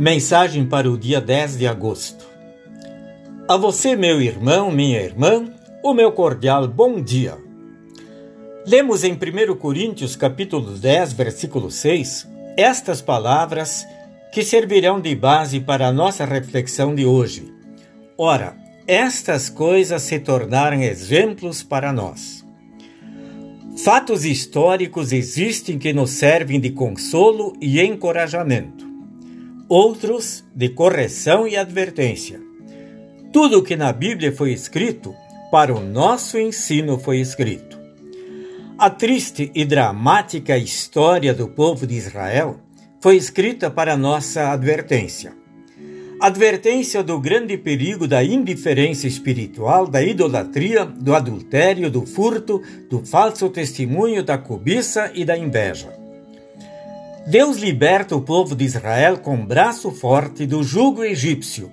Mensagem para o dia 10 de agosto. A você, meu irmão, minha irmã, o meu cordial bom dia. Lemos em 1 Coríntios, capítulo 10, versículo 6, estas palavras que servirão de base para a nossa reflexão de hoje. Ora, estas coisas se tornaram exemplos para nós. Fatos históricos existem que nos servem de consolo e encorajamento, outros de correção e advertência. Tudo o que na Bíblia foi escrito, para o nosso ensino foi escrito. A triste e dramática história do povo de Israel foi escrita para nossa advertência. Advertência do grande perigo da indiferença espiritual, da idolatria, do adultério, do furto, do falso testemunho, da cobiça e da inveja. Deus liberta o povo de Israel com braço forte do jugo egípcio,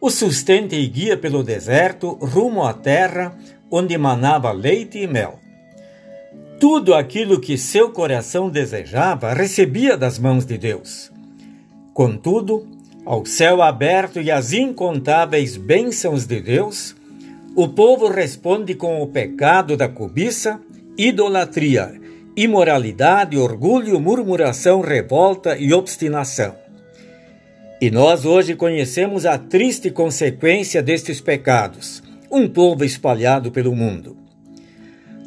o sustenta e guia pelo deserto rumo à terra onde manava leite e mel. Tudo aquilo que seu coração desejava recebia das mãos de Deus. Contudo, ao céu aberto e às incontáveis bênçãos de Deus, o povo responde com o pecado da cobiça, idolatria, imoralidade, orgulho, murmuração, revolta e obstinação. E nós hoje conhecemos a triste consequência destes pecados, um povo espalhado pelo mundo.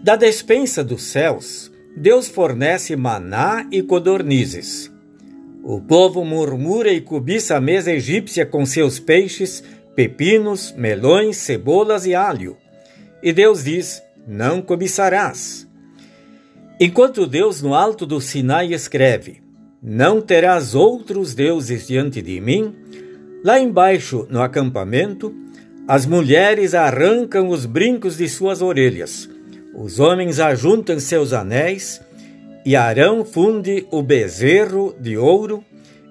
Da despensa dos céus, Deus fornece maná e codornizes. O povo murmura e cobiça a mesa egípcia com seus peixes, pepinos, melões, cebolas e alho. E Deus diz: Não cobiçarás. Enquanto Deus no alto do Sinai escreve: Não terás outros deuses diante de mim, lá embaixo, no acampamento, as mulheres arrancam os brincos de suas orelhas, os homens ajuntam seus anéis e Arão funde o bezerro de ouro,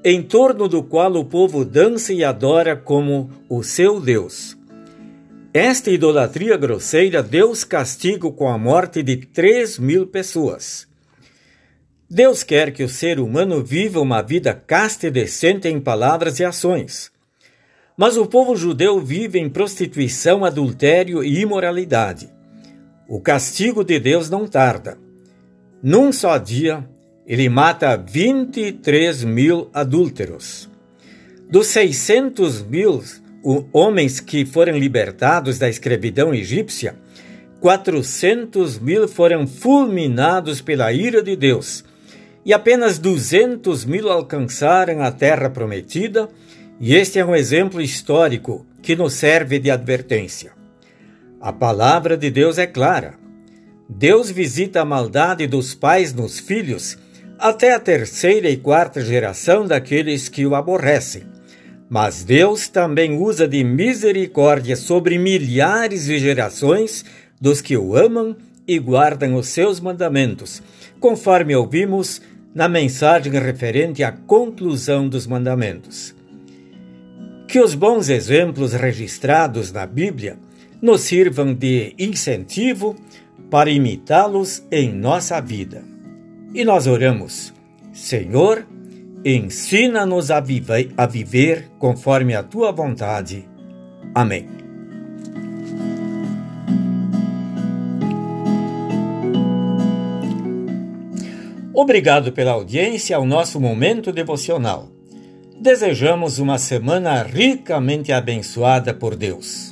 em torno do qual o povo dança e adora como o seu Deus. Esta idolatria grosseira Deus castiga com a morte de três mil pessoas. Deus quer que o ser humano viva uma vida casta e decente em palavras e ações. Mas o povo judeu vive em prostituição, adultério e imoralidade. O castigo de Deus não tarda. Num só dia, ele mata 23 mil adúlteros. Dos 600 mil homens que foram libertados da escravidão egípcia, 400 mil foram fulminados pela ira de Deus, e apenas 200 mil alcançaram a terra prometida, e este é um exemplo histórico que nos serve de advertência. A palavra de Deus é clara. Deus visita a maldade dos pais nos filhos até a terceira e quarta geração daqueles que o aborrecem. Mas Deus também usa de misericórdia sobre milhares de gerações dos que o amam e guardam os seus mandamentos, conforme ouvimos na mensagem referente à conclusão dos mandamentos. Que os bons exemplos registrados na Bíblia nos sirvam de incentivo para imitá-los em nossa vida. E nós oramos: Senhor, ensina-nos a, viver, a viver conforme a tua vontade. Amém. Obrigado pela audiência ao nosso momento devocional. Desejamos uma semana ricamente abençoada por Deus.